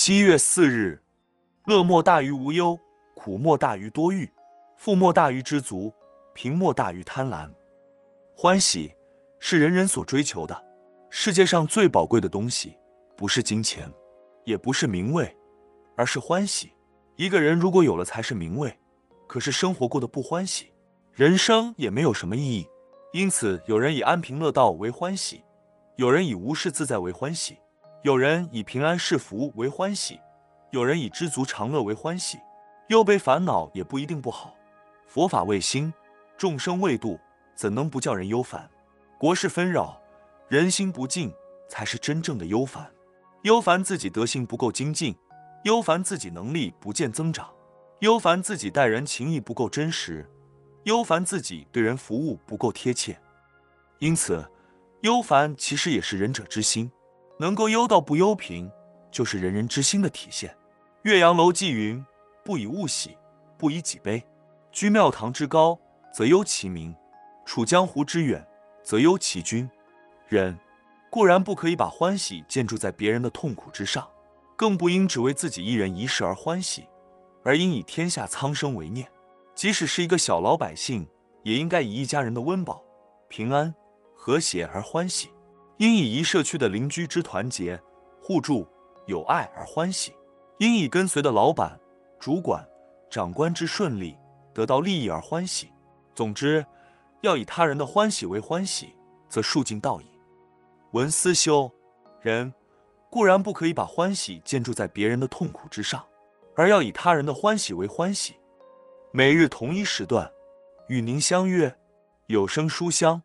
七月四日，乐莫大于无忧，苦莫大于多欲，富莫大于知足，贫莫大于贪婪。欢喜是人人所追求的。世界上最宝贵的东西，不是金钱，也不是名位，而是欢喜。一个人如果有了才是名位，可是生活过得不欢喜，人生也没有什么意义。因此，有人以安贫乐道为欢喜，有人以无事自在为欢喜。有人以平安是福为欢喜，有人以知足常乐为欢喜。忧悲烦恼也不一定不好。佛法未兴，众生未度，怎能不叫人忧烦？国事纷扰，人心不静，才是真正的忧烦。忧烦自己德行不够精进，忧烦自己能力不见增长，忧烦自己待人情谊不够真实，忧烦自己对人服务不够贴切。因此，忧烦其实也是仁者之心。能够忧道不忧贫，就是仁人之心的体现。岳阳楼记云：“不以物喜，不以己悲。居庙堂之高，则忧其民；处江湖之远，则忧其君。”人固然不可以把欢喜建筑在别人的痛苦之上，更不应只为自己一人一事而欢喜，而应以天下苍生为念。即使是一个小老百姓，也应该以一家人的温饱、平安、和谐而欢喜。应以一社区的邻居之团结、互助、友爱而欢喜；应以跟随的老板、主管、长官之顺利、得到利益而欢喜。总之，要以他人的欢喜为欢喜，则数尽道矣。文思修，人固然不可以把欢喜建筑在别人的痛苦之上，而要以他人的欢喜为欢喜。每日同一时段，与您相约有声书香。